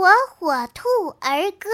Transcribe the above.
火火兔儿歌。